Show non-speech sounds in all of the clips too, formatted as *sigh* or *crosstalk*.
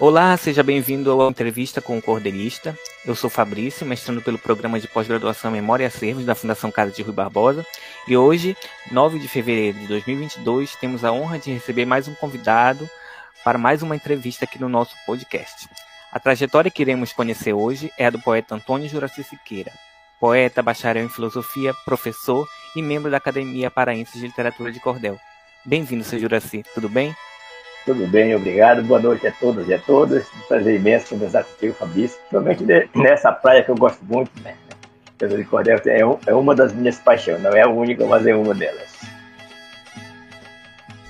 Olá, seja bem-vindo à entrevista com o Cordelista. Eu sou Fabrício, mestrando pelo programa de pós-graduação Memória e Acervos da Fundação Casa de Rui Barbosa. E hoje, 9 de fevereiro de 2022, temos a honra de receber mais um convidado para mais uma entrevista aqui no nosso podcast. A trajetória que iremos conhecer hoje é a do poeta Antônio Juraci Siqueira, poeta, bacharel em filosofia, professor e membro da Academia Paraense de Literatura de Cordel. Bem-vindo, seu Juraci, tudo bem? Tudo bem, obrigado. Boa noite a todos e a todas. Um prazer imenso conversar contigo, Fabrício. Principalmente nessa praia que eu gosto muito, né? Casa de Cordel é, é uma das minhas paixões. Não é a única, mas é uma delas.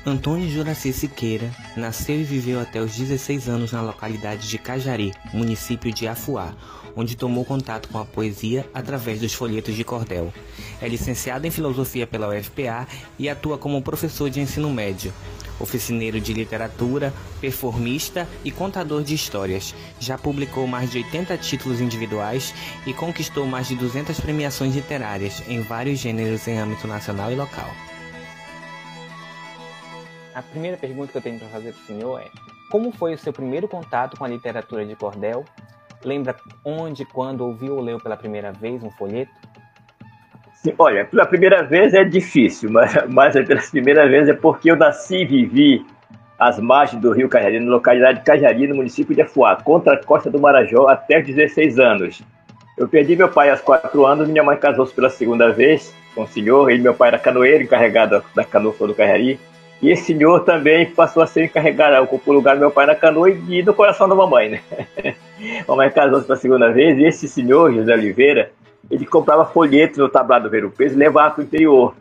Antônio Juraci Siqueira nasceu e viveu até os 16 anos na localidade de Cajari, município de Afuá, onde tomou contato com a poesia através dos folhetos de cordel. É licenciado em filosofia pela UFPA e atua como professor de ensino médio oficineiro de literatura, performista e contador de histórias. Já publicou mais de 80 títulos individuais e conquistou mais de 200 premiações literárias em vários gêneros em âmbito nacional e local. A primeira pergunta que eu tenho para fazer para o senhor é: como foi o seu primeiro contato com a literatura de cordel? Lembra onde, quando ouviu ou leu pela primeira vez um folheto? Sim, olha, pela primeira vez é difícil, *laughs* mas, mas pela primeira vez é porque eu nasci e vivi às margens do rio Cajari, na localidade de Cajari, no município de Afuá, contra a costa do Marajó, até os 16 anos. Eu perdi meu pai aos 4 anos, minha mãe casou-se pela segunda vez com o senhor, e meu pai era canoeiro, encarregado da canoa do Cajari, e esse senhor também passou a ser encarregado, ocupou o lugar do meu pai na canoa e no coração da mamãe, né? *laughs* mamãe casou-se pela segunda vez, e esse senhor, José Oliveira, ele comprava folhetos no tablado Ver o Peso e levava para o interior.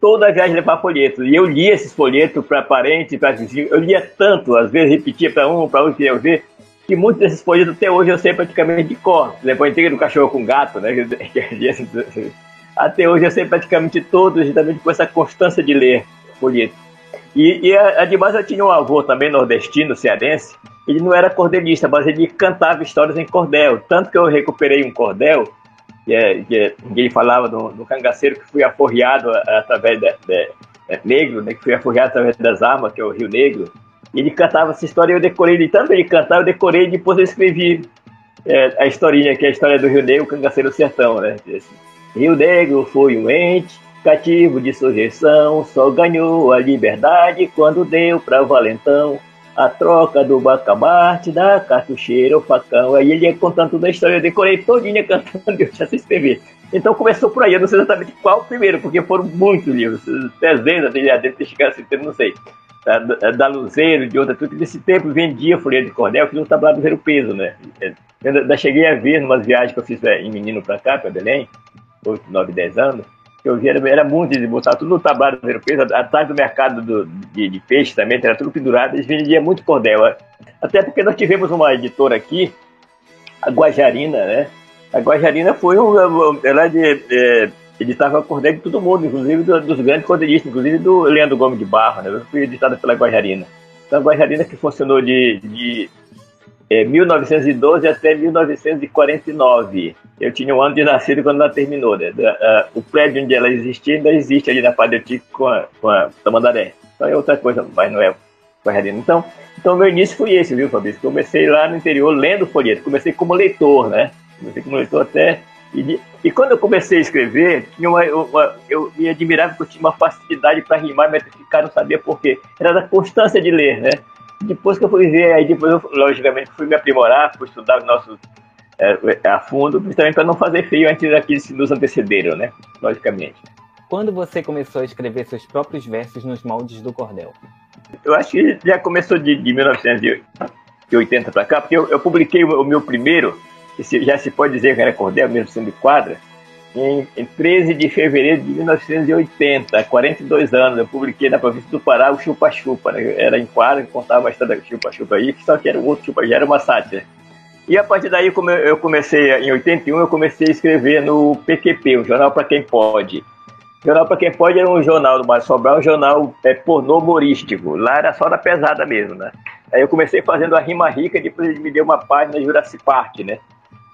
Toda viagem levava folhetos. E eu lia esses folhetos para parentes, para vizinhos. Eu lia tanto, às vezes repetia para um, para outro, queria ver, que muitos desses folhetos até hoje eu sei praticamente de cor. Levou inteiro do cachorro com gato, né? *laughs* Até hoje eu sei praticamente todos, justamente com essa constância de ler folhetos. E, e ademais eu tinha um avô também nordestino, cearense, ele não era cordelista, mas ele cantava histórias em cordel. Tanto que eu recuperei um cordel que, é, que é, ninguém falava do, do, cangaceiro que foi aforreado através de, de, de, negro, né, que foi aforreado através das armas, que é o Rio Negro. Ele cantava essa história e eu decorei, ele também cantava, eu decorei e depois eu escrevi é, a historinha, que é a história do Rio Negro, o cangaceiro sertão, né? Rio Negro foi um ente cativo de sujeição, só ganhou a liberdade quando deu para Valentão a troca do bacamarte, da cartucheira, o facão. Aí ele ia contando toda a história, eu decorei todinha cantando, *laughs* eu já sei escrever. Então começou por aí, eu não sei exatamente qual o primeiro, porque foram muitos livros, dezenas, ter chegado a não sei. Da, da Luzeiro, de outra, tudo desse tempo vendia folha de cordel, que no tablado era o peso, né? Eu ainda cheguei a ver, umas viagens que eu fiz é, em menino para cá, para Belém, 8, 9, 10 anos, que eu vi era, muito de botar tudo no tablado europeu, atrás do mercado do, de, de, peixe também, era tudo pendurado, eles vendiam muito cordel. Até porque nós tivemos uma editora aqui, a Guajarina, né? A Guajarina foi um. Ela de, é, editava cordel de todo mundo, inclusive do, dos grandes cordelistas, inclusive do Leandro Gomes de Barro, né? Eu fui editada pela Guajarina. Então a Guajarina que funcionou de, de é, 1912 até 1949. Eu tinha um ano de nascido quando ela terminou. Né? o prédio onde ela existia ainda existe ali na Padre com a, com a Tamandaré. Então é outra coisa, mas não é Guararina. Então, então meu início foi esse, viu, Fabrício? Comecei lá no interior lendo folheto. Comecei como leitor, né? Comecei como leitor até. E, e quando eu comecei a escrever, tinha uma, uma, eu me admirava porque eu tinha uma facilidade para rimar, metrificar, não sabia por quê. Era da constância de ler, né? Depois que eu fui ver, aí depois eu, logicamente, fui me aprimorar, fui estudar os nossos é, a fundo, principalmente para não fazer feio antes daqueles que nos antecederam, né? Logicamente. Quando você começou a escrever seus próprios versos nos moldes do cordel? Eu acho que já começou de, de 1980 para cá, porque eu, eu publiquei o, o, meu primeiro, já se pode dizer que era cordel, mesmo sendo de quadra, em, em 13 de fevereiro de 1980, 42 anos, eu publiquei na província do Pará o Chupa Chupa, né? era em quadro, contava a história do Chupa Chupa aí, só que era um outro Chupa, já era uma sátira. E a partir daí, eu comecei, em 81, eu comecei a escrever no PQP, o Jornal para Quem Pode. O Jornal para Quem Pode era um jornal do Mário Sobral, um jornal é, pornô humorístico. Lá era só da pesada mesmo, né? Aí eu comecei fazendo a rima rica, depois ele me deu uma página Jurassic Park, né?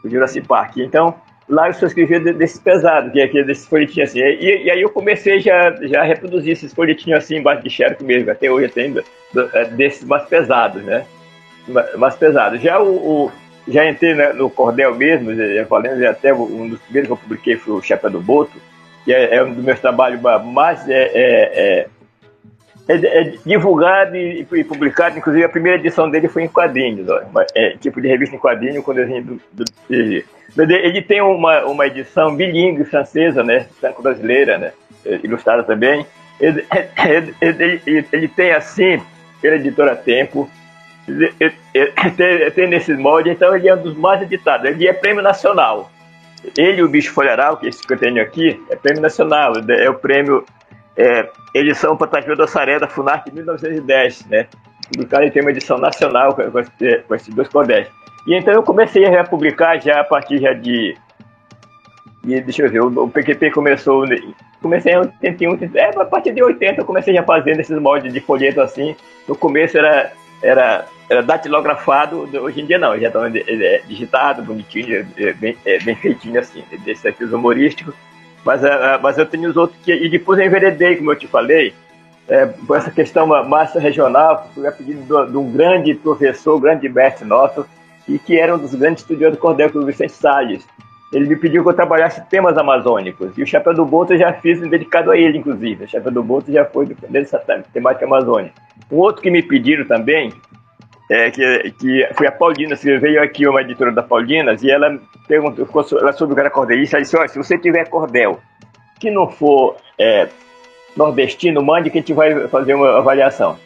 O Jurassic Park. Então, lá eu só escrevia desses pesados, que é desses folhetinhos assim. E, e, aí eu comecei já, já a reproduzir esses folhetinhos assim, embaixo de xerox mesmo, até hoje eu tenho, é, desses mais pesados, né? mais pesado. Já o, o já entrei no Cordel mesmo, já falando, até um dos primeiros que eu publiquei foi o Chapéu do Boto, que é, é um dos meus trabalhos mais é, é, é, é divulgado e, e, publicado, inclusive a primeira edição dele foi em quadrinhos, ó, é, tipo de revista em quadrinho com desenho do, do, do ele tem uma, uma edição bilingue francesa, né, franco-brasileira, né, ilustrada também. *coughs* Ele, ele, ele, ele tem assim, pela editora Tempo, tem, tem nesses moldes, então ele é um dos mais editados. Ele é prêmio nacional. Ele e o Bicho Folharal, que é esse que eu tenho aqui, é prêmio nacional. É o prêmio é, edição Fantasia da Saré da de 1910, né? Publicado tem uma edição nacional com, com esses dois cordéis. E então eu comecei a publicar já a partir já de, de deixa eu ver, o, PQP começou comecei em 81, é, a partir de 80 eu comecei a fazer esses moldes de folheto assim. No começo era era, era datilografado, hoje em dia não, já está é, digitado, bonitinho, é, bem, é, bem feitinho assim, desses aqui os humorísticos. Mas, é, mas eu tenho os outros que. E depois eu enveredei, como eu te falei, é, por essa questão massa regional, fui a pedido de um grande professor, grande mestre nosso, e que era um dos grandes estudiosos do cordel, é o Vicente Salles. Ele me pediu que eu trabalhasse temas amazônicos. E o Chapéu do Boto eu já fiz dedicado a ele, inclusive. O Chapéu do Boto já foi dessa temática amazônica. Um outro que me pediram também, é, que, que foi a Paulina, que veio aqui uma editora da Paulinas, e ela perguntou ela sobre o cara cordelista, ela disse, olha, se você tiver cordel que não for é, nordestino, mande que a gente vai fazer uma avaliação.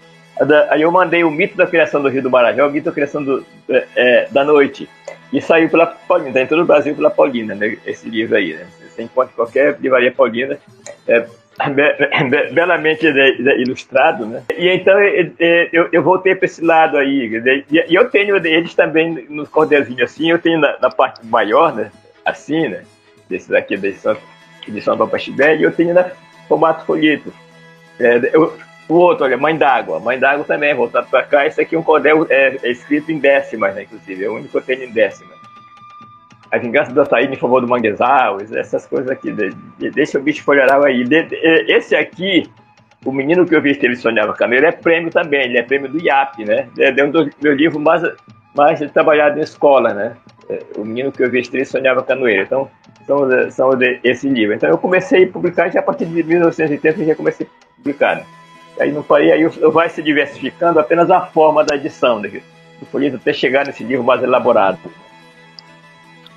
Aí eu mandei o mito da criação do Rio do Marajó, o mito da criação do, é, é da noite. E saiu pela Paulina, está em todo o Brasil pela Paulina, né, esse livro aí. Né? Você encontra qualquer livraria paulina, é, be, belamente ilustrado, né? E então eu, eu voltei para esse lado aí. E eu tenho eles também nos cordelzinhos assim, eu tenho na, na, parte maior, né? Assim, né? Desses aqui da edição, edição da Pastibé, e eu tenho na formato folheto. É, eu, o outro, olha, Mãe d'Água. Mãe d'Água também, voltado para cá. Esse aqui é um cordel é, é, escrito em décimas, né, inclusive. É o único que eu tenho em décimas. A Vingança do Açaí em favor do Manguezal, essas coisas aqui. De, de, deixa o bicho folharal aí. De, esse aqui, o menino que eu vi que ele sonhava canoeiro, é prêmio também. Ele é prêmio do IAP, né? É um dos meus livros mais, mais trabalhado em escola, né? É, o menino que eu vi ele sonhava canoeiro. Então, são, são esse livro. Então, eu comecei a publicar já a partir de 1980, eu já comecei a publicar, né? Aí não parei, aí vai se diversificando apenas a forma da edição, né? do folheto até chegar nesse livro mais elaborado.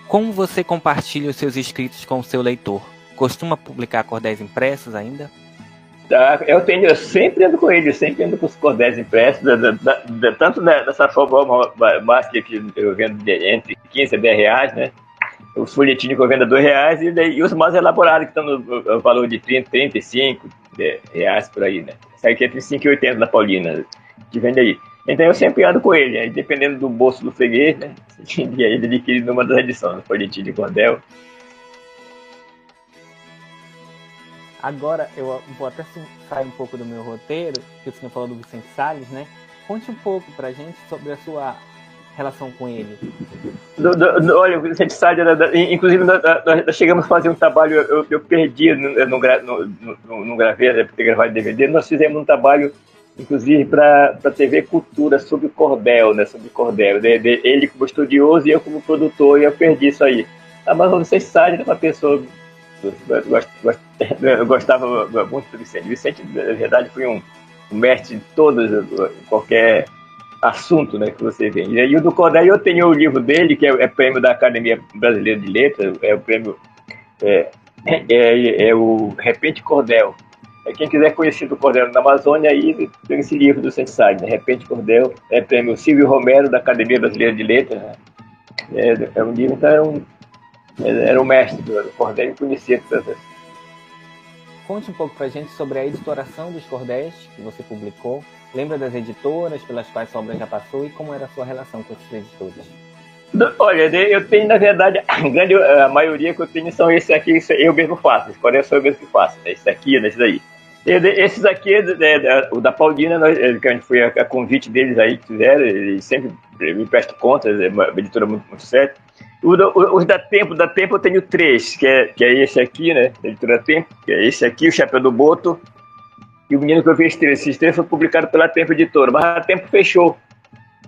Como você compartilha os seus escritos com o seu leitor? Costuma publicar cordéis impressos ainda? Ah, eu tenho, eu sempre ando com ele, sempre ando com os cordéis impressos, da, da, da, tanto dessa forma mais que eu vendo entre 15 a 10 reais, né? Os folhetinhos que eu vendo a 2 reais e, e, os mais elaborados que estão no valor de 30, 35 reais por aí, né? sai aqui entre 5 e 80 da Paulina, que vende aí. Então eu sempre ando com ele, aí dependendo do bolso do freguês, né? E aí ele adquire numa das edições, folhetim de cordel. Agora eu vou até sair um pouco do meu roteiro, que o senhor falou do Vicente Salles, né? Conte um pouco pra gente sobre a sua relação com ele? Do, do, do, olha, o Vicente Salles, inclusive nós, nós, chegamos a fazer um trabalho, eu, eu perdi no, no, no, no, no gravei, né, ter gravado DVD, nós fizemos um trabalho, inclusive, para a TV Cultura sobre cordel, né, sobre cordel, de, de, ele como estudioso e eu como produtor, e eu perdi isso aí. Ah, mas o Vicente Salles era uma pessoa, *laughs* eu gostava muito do Vicente. Vicente, na verdade, foi um, um mestre de todas, qualquer assunto né, que você vê. E o do Cordel, eu tenho o livro dele, que é, é, prêmio da Academia Brasileira de Letras, é o prêmio. É, é, é o Repente Cordel. É, quem quiser conhecer do Cordel na Amazônia, aí tem esse livro do Sensai, né? Repente Cordel, é prêmio Silvio Romero, da Academia Brasileira de Letras. Né? É, é, um livro, então era um, era um mestre do, do Cordel e conhecia todas Conte um pouco pra gente sobre a editoração dos cordéis que você publicou Lembra das editoras pelas quais sua obra já passou e como era a sua relação com esses editores? Olha, eu tenho, na verdade, a grande a maioria que eu tenho são esses aqui, eu mesmo faço. Esse Coreia sou eu mesmo que faço. Né? Esse aqui, né? esse daí. Esses aqui, o da Paulina, nós, que a gente foi a, a, convite deles aí que fizeram, eles sempre me prestam contas, é uma editora muito, muito séria. Os da Tempo, da Tempo eu tenho três, que é, que é esse aqui, né? Editora Tempo, que é esse aqui, o Chapéu do Boto, e o Menino que eu vi. Esse estrela foi publicado pela Tempo Editora, mas a Tempo fechou.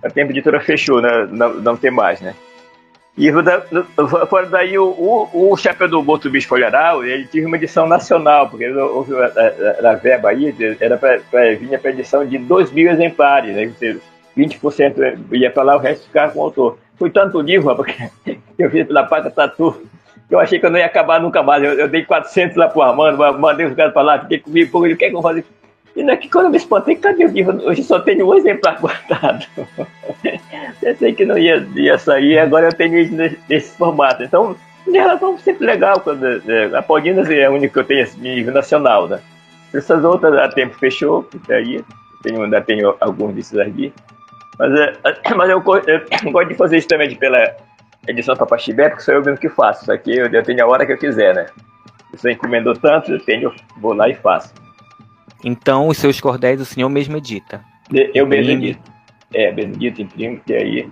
A Tempo Editora fechou, né? não, não tem mais, né? E fora daí, o, o, o Chapéu do Boto Bicho Folharal, ele teve uma edição nacional, porque houve a, a, a verba aí, era para vir para edição de 2 mil exemplares, né? 20% ia para lá, o resto ficava com o autor. Foi tanto livro, porque *laughs* eu fiz pela Pata Tatu, que eu achei que eu não ia acabar nunca mais. Eu, eu dei 400 lá pro Armando, mandei os caras para lá, fiquei comigo, pô, ele quer que eu faça e daqui quando eu me espantei, cadê o livro? Hoje só tenho um exemplar guardado. *laughs* Pensei que não ia, ia sair, agora eu tenho isso nesse, nesse formato. Então, em relação sempre legal, quando, é, a Paulinas é a única que eu tenho esse nível nacional, né? Essas outras a tempo fechou, aí tenho, ainda tenho alguns desses aqui. Mas, é, *coughs* mas eu, eu, gosto de fazer isso também de, pela edição Papaxibé, porque sou eu mesmo que faço. Isso aqui eu, eu tenho a hora que eu quiser, né? Você encomendou tanto, eu tenho, vou lá e faço. Então, os seus cordéis o senhor mesmo edita. Eu mesmo edito. É, Benedito imprime, que aí.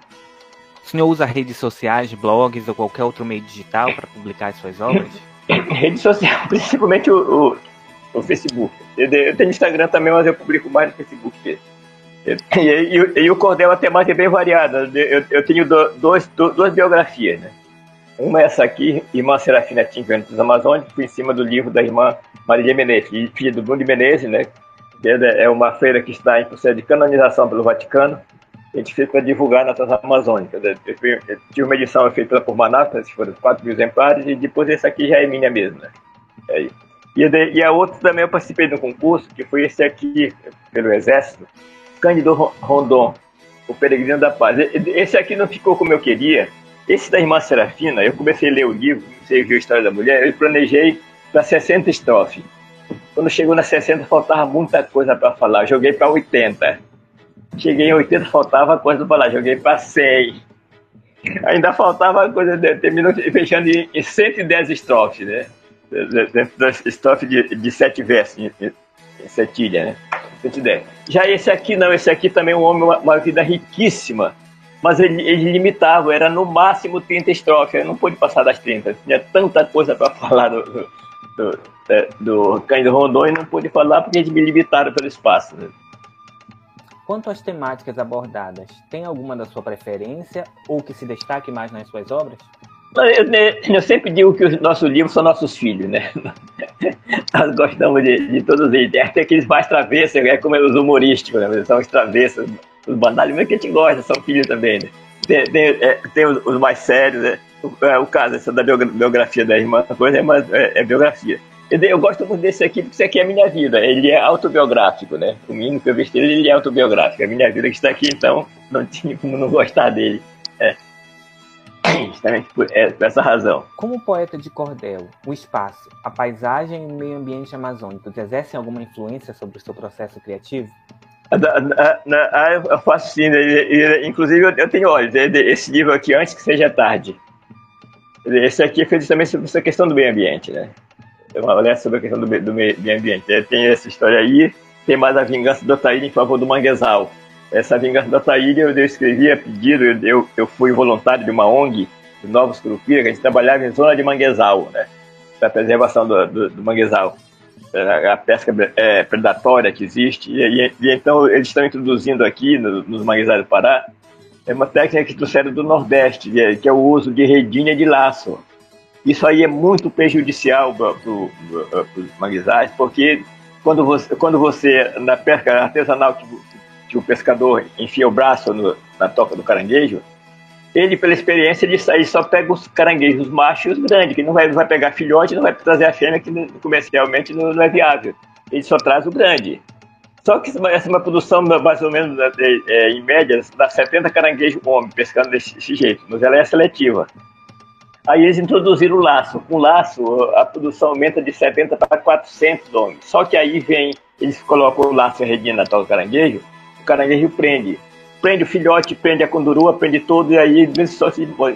O senhor usa redes sociais, blogs ou qualquer outro meio digital para publicar as suas obras? *laughs* Rede social, *laughs* principalmente o, o, o Facebook. Eu, tenho Instagram também, mas eu publico mais no Facebook. *laughs* E, e, e o cordel até mais é bem variado. Eu, eu tenho do, dois, do, duas biografias, né? Uma é essa aqui, Irmã Serafina Tim Ventos Amazônicos, em cima do livro da irmã Maria Menezes, filha do Bruno Menezes, né? É uma feira que está em processo de canonização pelo Vaticano. A gente fez para divulgar na Transamazônica. Eu tive uma edição feita por Manaus, foram 4 mil exemplares, e depois essa aqui já é minha mesmo, né? É e a outra também eu participei de um concurso, que foi esse aqui, pelo Exército, Cândido Rondon, o Peregrino da Paz. Esse aqui não ficou como eu queria, esse da irmã Serafina, eu comecei a ler o livro, a ver a história da mulher, eu planejei para 60 estrofes. Quando chegou na 60, faltava muita coisa para falar. Joguei para 80. Cheguei em 80, faltava coisa para falar. Joguei para 100. Ainda faltava coisa, terminou fechando em, 110 estrofes, né? Dentro das estrofes de, de sete versos, em, em setilha, né? 110. Já esse aqui não, esse aqui também é um homem, uma, uma vida riquíssima mas ele, ele, limitava, era no máximo 30 estrofes, não pôde passar das 30. Tinha tanta coisa para *laughs* falar do, do, do, é, do Cândido Rondon e não pude falar porque eles me limitaram pelo espaço. Né? Quanto às temáticas abordadas, tem alguma da sua preferência ou que se destaque mais nas suas obras? Eu, eu sempre digo que os nossos livros são nossos filhos, né? *laughs* Nós gostamos de, de todos eles. Tem aqueles mais travessos, é como os humorísticos, né? São os travessos, os banais, mas que a gente gosta, são filhos também, né? Tem, tem, é, tem os, os, mais sérios, né? O, é, o caso essa da biografia da irmã, coisa é, é, é biografia. Eu gosto muito desse aqui, porque isso aqui é a minha vida. Ele é autobiográfico, né? O mínimo que eu vesti ele é autobiográfico. É a minha vida que está aqui, então não tinha como não gostar dele. É. Justamente *laughs* por, é, por essa razão. Como poeta de cordel, o espaço, a paisagem e o meio ambiente amazônicos exercem alguma influência sobre o seu processo criativo? Ah, eu faço sim, né? inclusive eu tenho, olha, esse livro aqui, Antes que Seja Tarde. Esse aqui é feito também sobre essa questão do meio ambiente, né? É uma olhada sobre a questão do, meio, ambiente. Tem essa história aí, tem mais a vingança do Ataíde em favor do manguezal. Essa vingança do Ataíde eu, escrevi a pedido, eu, eu, fui voluntário de uma ONG, de Novos Curupira, que a gente trabalhava em zona de manguezal, né? Para preservação do, do, do manguezal. É, a pesca é, predatória que existe, e, e, e, então eles estão introduzindo aqui no, nos manguezais do Pará é uma técnica que trouxeram do Nordeste, que é, é o uso de redinha de laço. Isso aí é muito prejudicial para os manguezais, porque quando você, quando você, na pesca artesanal, que, que o pescador enfia o braço no, na toca do caranguejo, ele, pela experiência, ele, ele só pega os caranguejos machos e os grandes, que não vai, vai pegar filhote, não vai trazer a fêmea, que comercialmente não, não, é viável. Ele só traz o grande. Só que essa é uma produção, mais ou menos, é, em média, dá 70 caranguejos homem pescando desse, desse, jeito, mas ela é seletiva. Aí eles introduziram o laço. Com o laço, a produção aumenta de 70 para 400 homens. Só que aí vem, eles colocam o laço e a redinha na tal caranguejo, o caranguejo prende prende o filhote, prende a condurua, prende tudo, e aí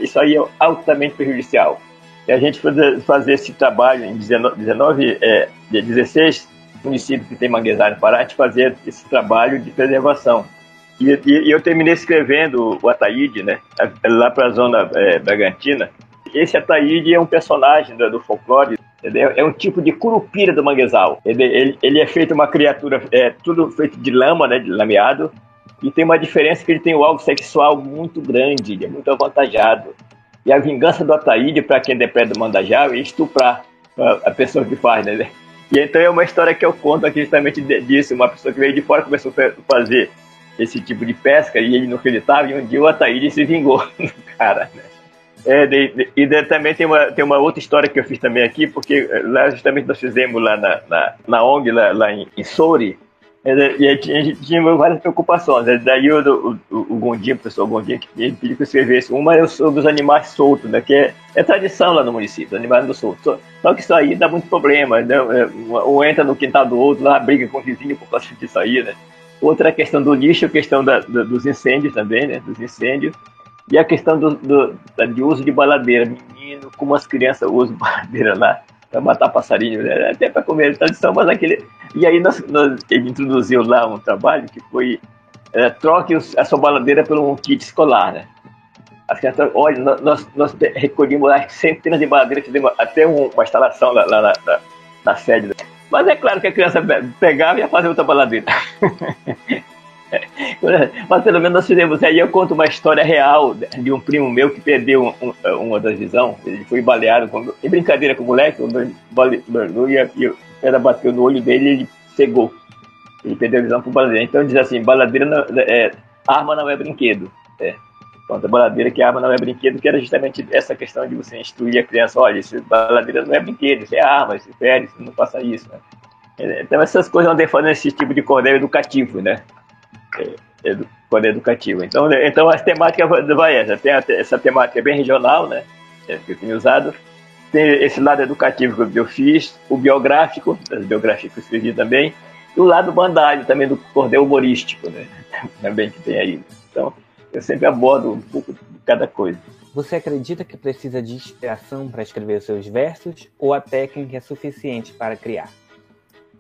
isso aí é altamente prejudicial. E a gente fazer, fazer esse trabalho em 19, 19 é, 16 municípios que tem manguezal no Pará, gente fazer esse trabalho de preservação. E, e, e eu terminei escrevendo o Ataíde, né, lá para a zona é, Bragantina. Esse Ataíde é um personagem do, do folclore, é, é um tipo de curupira do manguezal. Ele, ele, ele é feito uma criatura, é tudo feito de lama, né, de lameado, E tem uma diferença que ele tem o alvo sexual muito grande, ele é muito avantajado. E a vingança do Ataíde, para quem depende do Mandajá, é estuprar a pessoa que faz, né? E então é uma história que eu conto aqui justamente disso. Uma pessoa que veio de fora começou a fazer esse tipo de pesca e ele não acreditava, e um dia o Ataíde se vingou *laughs* cara, né? É, de, de, e também tem uma, tem uma outra história que eu fiz também aqui, porque eh, lá justamente nós fizemos lá na, na, na ONG, lá, lá em, em Souri, e a gente tinha várias preocupações. Daí o, o, o Gondim, o professor Gondim, ele pediu que eu escrevesse uma é sobre os animais soltos, né, que é, é tradição lá no município, animais do solto. Só que isso aí dá muito problema, né? ou entra no quintal do outro, lá briga com o vizinho por causa disso aí, né? Outra é a questão do lixo, a questão da, dos incêndios também, né? Dos incêndios. E a questão do, do, de uso de baladeira. Menino, como as crianças usam *laughs* baladeira lá para matar passarinho, né? até para comer tradição, mas aquele. E aí nós, nós, ele introduziu lá um trabalho que foi é, troque a sua baladeira por um kit escolar, né? As crianças, olha, nós, nós centenas de baladeiras, fizemos até uma instalação lá, lá na, na, na sede. Né? Mas é claro que a criança pegava e ia fazer outra baladeira. *laughs* *laughs* Mas pelo menos nós fizemos. Aí eu conto uma história real de um primo meu que perdeu um, um, uma das visão. Ele foi baleado com, em brincadeira com o moleque, o e, o cara bateu no olho dele e ele cegou. Ele perdeu a visão com baladeira. Então diz assim: baladeira não, é, arma não é brinquedo. É. Pronto, a baladeira que arma não é brinquedo, que era justamente essa questão de você instruir a criança: olha, isso, baladeira não é brinquedo, isso é arma, isso fere, isso não faça isso. Né? Então essas coisas andam fazendo esse tipo de cordel educativo, né? Edu, quando é. Então, né, então as temáticas vai essa. Tem essa temática bem regional, né? É, que eu tenho usado. Tem esse lado educativo que eu fiz, o biográfico, as biografias que eu escrevi também, e o lado bandalho também do cordel humorístico, né? *laughs* Também que tem aí. Então, eu sempre abordo um pouco de cada coisa. Você acredita que precisa de inspiração para escrever seus versos ou a técnica é suficiente para criar?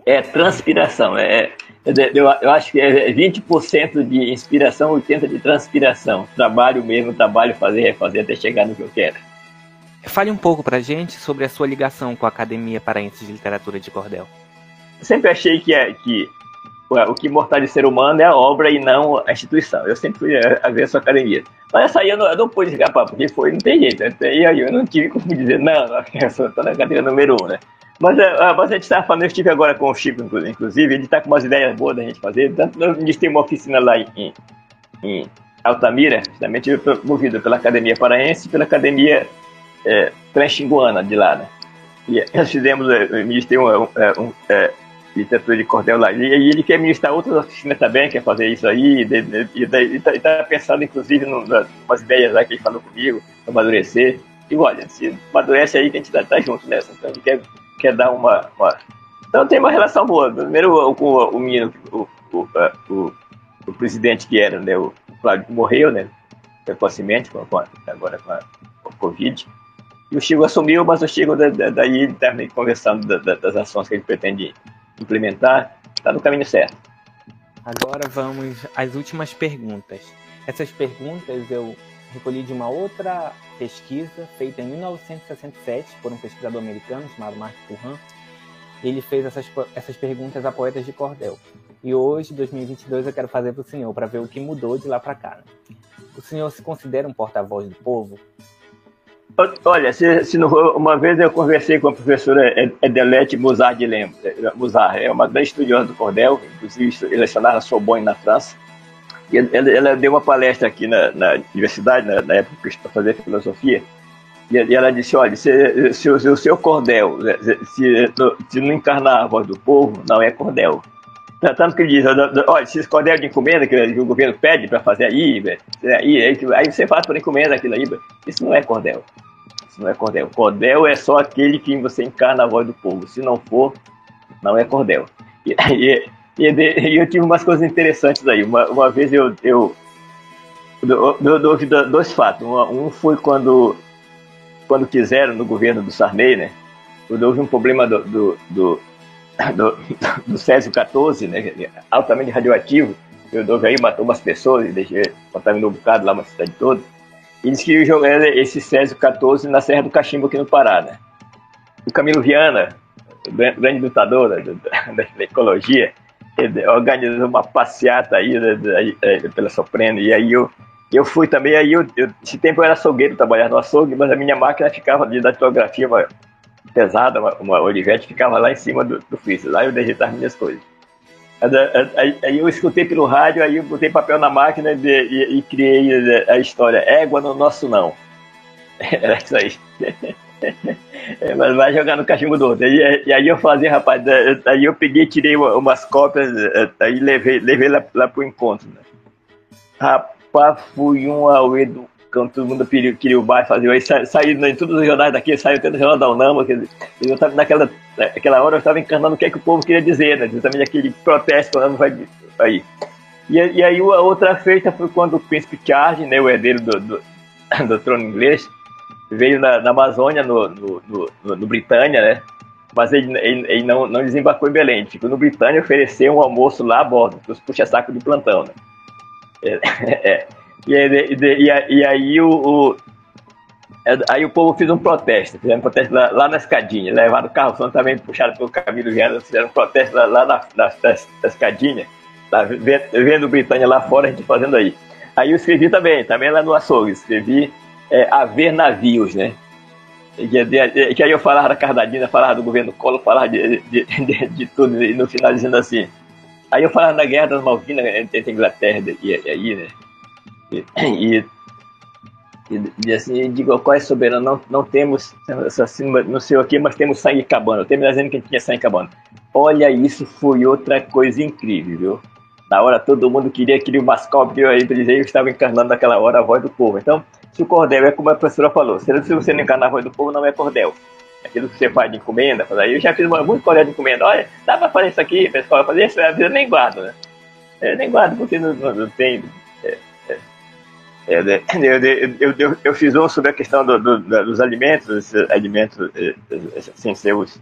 É transpiração. É, eu, eu acho que é 20% de inspiração, 80% de transpiração. Trabalho mesmo, trabalho, fazer, refazer até chegar no que eu quero. Fale um pouco pra gente sobre a sua ligação com a Academia Paraense de Literatura de Cordel. Eu sempre achei que, é, que o que o ser humano é a obra e não a instituição. Eu sempre fui a, a ver a sua academia. Mas essa aí eu não, eu não pude escapar, porque foi, não tem jeito. E aí eu não tive como dizer, não, *laughs* eu estou na cadeira número um, né? Mas, uh, mas a gente estava falando, eu estive agora com o Chico, inclusive, ele está com umas ideias boas da gente fazer. Tanto a gente tem uma oficina lá em, em Altamira, justamente movida pela Academia Paraense e pela Academia é, de lá, né? E nós fizemos, o ministério um, um, um é, literatura de cordel lá. E, ele quer ministrar outras oficinas também, quer fazer isso aí, e está pensando, inclusive, umas ideias lá que ele falou comigo, para amadurecer. E olha, se amadurece aí que a gente está tá junto nessa. Então, ele quer quer dar uma, uma... Então tem uma relação boa. Primeiro com o, o, menino, o, o, o, o, presidente que era, né, o Cláudio, morreu, né, precocemente, com, agora com a, com a Covid. E o Chico assumiu, mas o Chico da, da, daí ele está conversando da, da, das ações que ele pretende implementar, está no caminho certo. Agora vamos às últimas perguntas. Essas perguntas eu recolhi de uma outra pesquisa feita em 1967 por um pesquisador americano chamado Mark Curran. Ele fez essas, essas perguntas a poetas de cordel. E hoje, 2022, eu quero fazer para o senhor, para ver o que mudou de lá para cá. Né? O senhor se considera um porta-voz do povo? Olha, se, se não, uma vez eu conversei com a professora Edelete Muzar de Lemos. Muzar é uma grande estudiosa do cordel, inclusive lecionada na Sorbonne, na França. Ela, ela, deu uma palestra aqui na, na universidade, na, na, época para fazer filosofia, e, ela disse, olha, se, se, o seu cordel, se, se não encarnar a voz do povo, não é cordel. Tanto que ele diz, olha, se esse cordel de encomenda que, o governo pede para fazer aí, aí, aí, aí você faz por encomenda aquilo aí, isso não é cordel. Isso não é cordel. Cordel é só aquele que você encarna a voz do povo. Se não for, não é cordel. E, e, *laughs* e, eu tive umas coisas interessantes aí. Uma, uma vez eu, eu, eu, eu, eu dois fatos. Um foi quando, quando quiseram no governo do Sarney, né? Quando houve um problema do, do, do, *coughs* do, *coughs* do Césio 14, né? Altamente radioativo. O aí matou umas pessoas deixou, contaminou um bocado lá uma cidade toda. E disse que jogar esse Césio 14 na Serra do Cachimbo aqui no Pará, né? O Camilo Viana, grande lutador da, da, *laughs* da ecologia, organizou uma passeata aí, né, aí pela Soprano, e aí eu, eu fui também, aí eu, eu, esse tempo eu era açougueiro, trabalhava no açougue, mas a minha máquina ficava de datilografia uma, pesada, uma, uma ficava lá em cima do, do freezer, lá eu digitava minhas coisas. Aí, aí, eu escutei pelo rádio, aí eu botei papel na máquina e, e, e criei a história, égua no nosso não. *laughs* Era isso aí. *laughs* É, mas vai jogar no cachimbo do outro. E, e, aí eu fazia, rapaz, aí eu peguei, tirei umas cópias, aí levei, levei lá, lá pro encontro. Né? Rapaz, fui um auê do cão, todo mundo queria, queria o bairro fazer. Aí sa, saiu em todos os jornais daqui, saiu até jornal da Unama. Quer dizer, eu tava, naquela naquela hora eu estava encarnando o que, é que o povo queria dizer, né? Aquele protesto que o Unama vai aí. E, e aí a outra feita foi quando o príncipe Charles, né, o herdeiro do, do, *coughs* do trono inglês, veio na, na Amazônia, no, no, no, no, Britânia, né? Mas ele, ele, ele, não, não desembarcou em Belém. Ficou no Britânia ofereceu um almoço lá a bordo, os puxa-saco de plantão, né? É, *laughs* é. E, aí, e, e aí o, o, é, aí o povo fez um protesto, fizeram um protesto lá, lá na escadinha, levaram o carro também puxado pelo Camilo Viana, fizeram um protesto lá, lá na, na, na, na escadinha, lá, vendo, vendo Britânia lá fora, a gente fazendo aí. Aí eu escrevi também, também lá no açougue, escrevi é, haver navios, né? Que, aí eu falava da Cardadina, falava do governo Collor, falava de, de, de, de, tudo, e no final dizendo assim. Aí eu falava da guerra das Malvinas entre a Inglaterra e, aí, né? E, e, e assim, digo, qual é soberano? Não, não temos, assim, não sei o que, mas temos sangue cabano. Eu terminei dizendo que tinha sangue cabano. Olha, isso foi outra coisa incrível, viu? Na hora todo mundo queria, queria o mascote, eu aí eu estava encarnando naquela hora a voz do povo. Então, se o cordel é como a professora falou, se você não encarnar a voz do povo, não é cordel. Aquilo que você faz de encomenda, eu já fiz muito cordel de encomenda. Olha, dá para fazer isso aqui, pessoal, fazer isso, eu nem guardo, né? Eu nem guardo porque não, não, não tem. É, é, é eu, eu, eu, eu, fiz um sobre a questão do, do, dos alimentos, alimentos é, é, sem ser os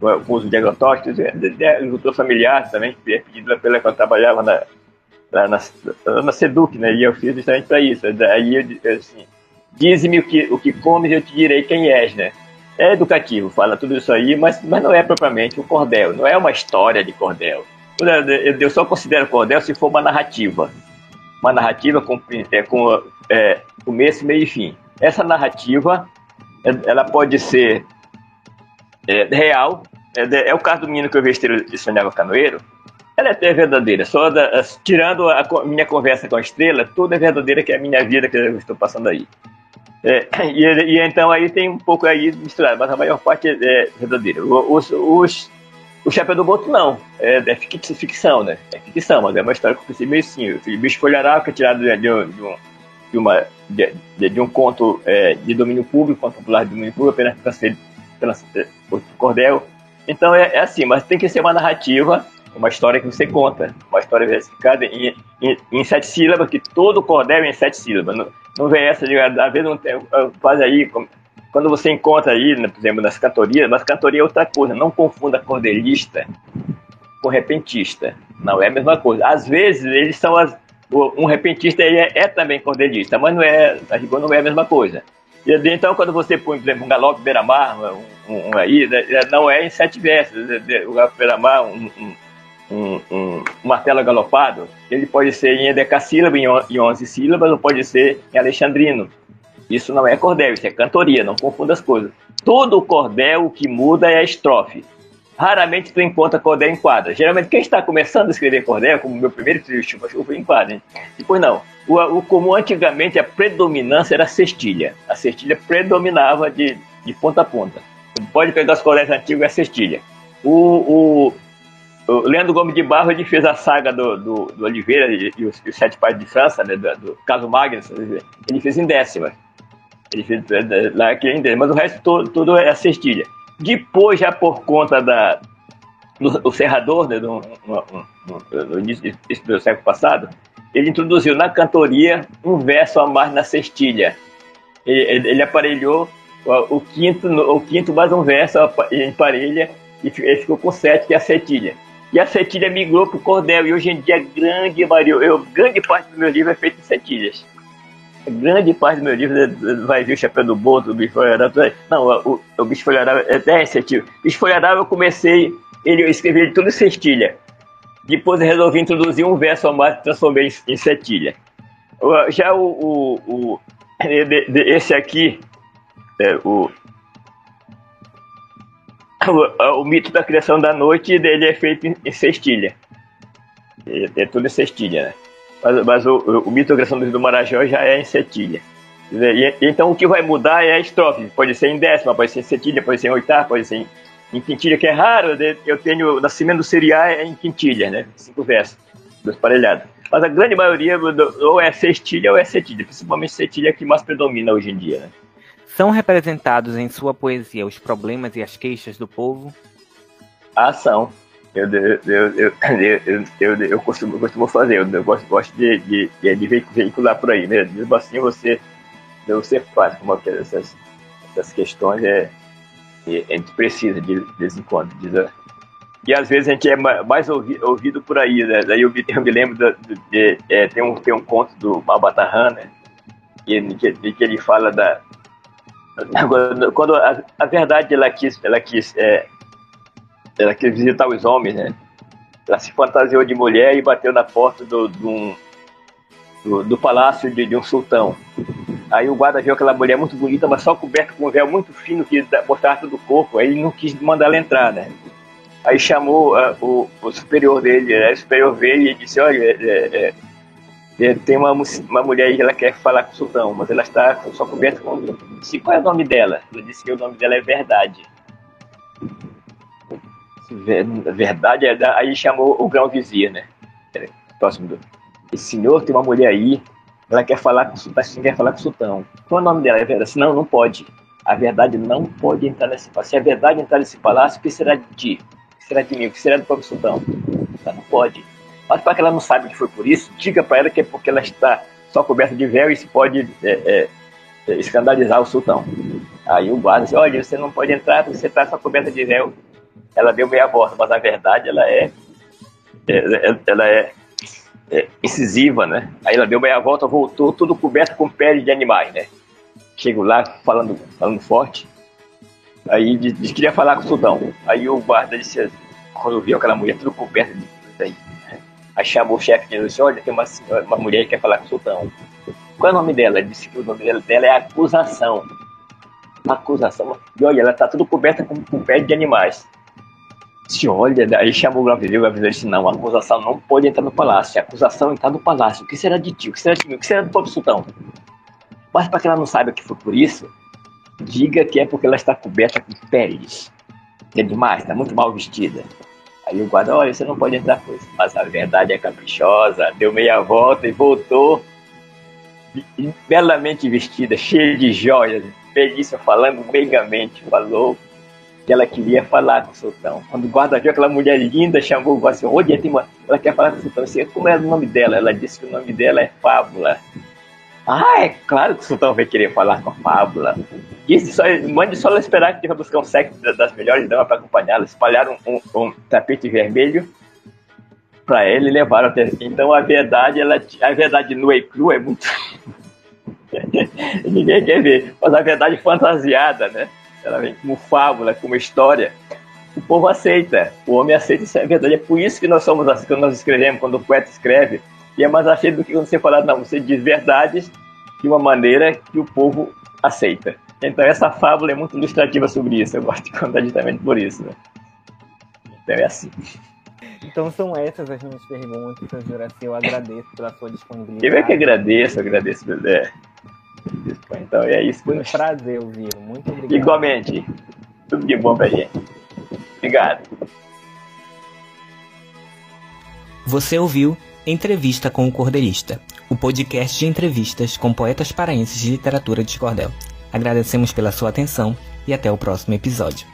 o uso de agrotóxicos, de, agricultura familiar também, que é pedido pela quando eu trabalhava na, na, na, na Seduc, né? E eu fiz justamente para isso. Aí eu, assim, diz-me o que, o que comes e eu te direi quem és, né? É educativo, fala tudo isso aí, mas, mas não é propriamente um cordel, não é uma história de cordel. Eu só considero cordel se for uma narrativa. Uma narrativa com, é, com é, começo, meio e fim. Essa narrativa, ela pode ser é, real, é, é, o caso do menino que eu vejo de Sonhava Canoeiro, ela é até verdadeira. Só da, tirando a, a, minha conversa com a estrela, tudo é verdadeira que é a minha vida que eu estou passando aí. É, e, e, então aí tem um pouco aí misturado, mas a maior parte é, é verdadeira. Os, os, o Chapéu do Boto não, é, é ficção, né? É ficção, mas é uma história que eu pensei meio assim. O bicho folharal que é tirado de, de, um, de, uma, de, de, um conto é, de domínio público, conto popular de domínio público, apenas transferido pelo cordel. Então é, é assim, mas tem que ser uma narrativa uma história que você conta, uma história versificada em, em, em, sete sílabas, que todo cordel é em sete sílabas. Não, não vem essa de, às vezes, não tem, faz aí, quando você encontra aí, né, por exemplo, nas cantorias, mas cantoria é outra coisa, não confunda cordelista com repentista, não é a mesma coisa. Às vezes, eles são as, um repentista é, é, também cordelista, mas não é, a rigor não é a mesma coisa. Então, quando você põe, por exemplo, um galope beira-mar, um, um, aí, né, não é em sete versos, o galope beira-mar, um, um um, um, martelo galopado, ele pode ser em decassílaba, em 11 sílabas, ou pode ser em alexandrino. Isso não é cordel, isso é cantoria, não confunda as coisas. Todo cordel, que muda é a estrofe. Raramente tu encontra cordel em quadra. Geralmente quem está começando a escrever cordel, como meu primeiro trio chuva-chuva, em quadra. Depois não. O, o comum antigamente, a predominância era a cestilha. A cestilha predominava de, de ponta a ponta. Pode pegar os cordéis antigos, é a cestilha. O, o, o Leandro Gomes de Barro ele fez a saga do, do, do Oliveira e, e, os, e, os, Sete Pais de França, né, do, do caso Magnus, ele fez em décima. Ele fez é, lá aqui em décima, mas o resto todo, todo é a cestilha. Depois, já por conta da, do, do Serrador, né, do, no início do século passado, ele introduziu na cantoria um verso a mais na cestilha. Ele, ele aparelhou o quinto, o quinto mais um verso em parelha e ele ficou com sete, que é a cestilha. E a cetilha migrou para o cordel. E hoje em dia, grande, Mario, eu, grande parte do meu livro é feito de cetilhas. Grande parte do meu livro vai ver o chapéu do boto, o bicho folharável. Não, o, o bicho folharável é 10 cetilhas. O bicho folharável eu comecei, ele, eu escrevi ele tudo em cestilha. Depois eu resolvi introduzir um verso a mais e transformei em setilha. Já o, o, o esse aqui, é, o, o, o, mito da criação da noite dele é feito em, cestilha. É, é tudo em cestilha, né? Mas, mas o, o, mito da criação do Marajó já é em setilha. E, então o que vai mudar é a estrofe. Pode ser em décima, pode ser em setilha, pode ser em oitava, pode ser em, em quintilha, que é raro. Eu tenho o nascimento do serial é em quintilha, né? Cinco versos, dois parelhados. Mas a grande maioria ou é sextilha ou é setilha, principalmente setilha que mais predomina hoje em dia. Né? São representados em sua poesia os problemas e as queixas do povo? Ah, são. Eu, eu, eu, eu, eu, eu, costumo, costumo fazer, eu, gosto, gosto de, de, de veicular por aí, né? Mesmo assim você, você faz como essas, essas questões, é, é, a gente precisa de, de vez em quando. Diz, e às vezes a gente é mais ouvi, ouvido por aí, né? Daí eu me, eu me lembro de, de, é, tem, um, tem um conto do Malbatarran, né? Que, que, que ele fala da. Quando a, a verdade ela quis, ela quis, é, ela quis visitar os homens, né? Ela se fantasiou de mulher e bateu na porta do, do, do, do palácio de, de, um sultão. Aí o guarda viu aquela mulher muito bonita, mas só coberta com um véu muito fino que mostrava todo o corpo. Aí ele não quis mandar ela entrar, né? Aí chamou uh, o, o, superior dele, né? o superior veio e disse, olha, é, é, é, tem uma, uma mulher aí que ela quer falar com o sultão, mas ela está só coberta com... Disse, qual é o nome dela? Ela disse que o nome dela é Verdade. Verdade, é aí chamou o grão vizir, né? Próximo do... Esse senhor tem uma mulher aí, ela quer falar com o sultão, quer falar com o sultão. Qual é o nome dela? É verdade? Não, não pode. A verdade não pode entrar nesse palácio. Se a verdade entrar nesse palácio, o que será de ti? que será de mim? O que será do pobre sultão? Ela não pode. Mas para que ela não saiba que foi por isso, diga para ela que é porque ela está só coberta de véu e isso pode é, é, é, escandalizar o sultão. Aí o guarda disse, olha, você não pode entrar porque você está só coberta de véu. Ela deu meia volta, mas na verdade ela é, é, é ela é, é, incisiva, né? Aí ela deu meia volta, voltou, tudo coberto com pele de animais, né? Chego lá falando, falando forte. Aí disse que queria falar com o sultão. Aí o guarda disse, quando viu aquela mulher tudo coberta de aí, aí chamou o chefe e disse, olha, tem uma, uma mulher que quer falar com o sultão. Qual é o nome dela? Ele disse que o nome dela é acusação. Acusação. E olha, ela tá tudo coberta com, com pele de animais. Se olha, aí chamou o Gabriel, o Gabriel disse, não, a acusação não pode entrar no palácio. A acusação entrar no palácio. O que será de ti? O que será de mim? O que será do povo sultão? Mas para que ela não saiba que foi por isso, diga que é porque ela está coberta com peles. É demais, está muito mal vestida. Aí o guarda, olha, você não pode entrar com isso. Mas a verdade é caprichosa, deu meia volta e voltou belamente vestida, cheia de joias, belíssima, falando megamente, falou que ela queria falar com o sultão. Quando o guarda viu aquela mulher linda, chamou o guarda assim, onde tem uma... ela quer falar com o sultão. Assim, como é o nome dela? Ela disse que o nome dela é Fábula. Ah, é claro que o sultão vai querer falar com a Fábula. Disse só, mande só ela esperar que vai buscar um sexo das melhores damas para acompanhá-la. Espalharam um, um, tapete vermelho para ele e levaram até. Então a verdade, ela, a verdade nua e crua é muito. *laughs* Ninguém quer ver. Mas a verdade fantasiada, né? Ela vem como fábula, como história. O povo aceita. O homem aceita isso é verdade. É por isso que nós somos assim, quando nós escrevemos, quando o poeta escreve. E é mais aceito do que quando você falar, não, você diz verdades de uma maneira que o povo aceita. Então essa fábula é muito ilustrativa sobre isso. Eu gosto de contar justamente por isso. Né? Então é assim. Então são essas as minhas perguntas, Juraci. Eu agradeço pela sua disponibilidade. Eu é que agradeço, agradeço. É. Então é isso. Foi um prazer ouvir. Muito obrigado. Igualmente. Tudo de bom pra gente. Obrigado. Você ouviu Entrevista com o Cordelista, o podcast de entrevistas com poetas paraenses de literatura de cordel. Agradecemos pela sua atenção e até o próximo episódio.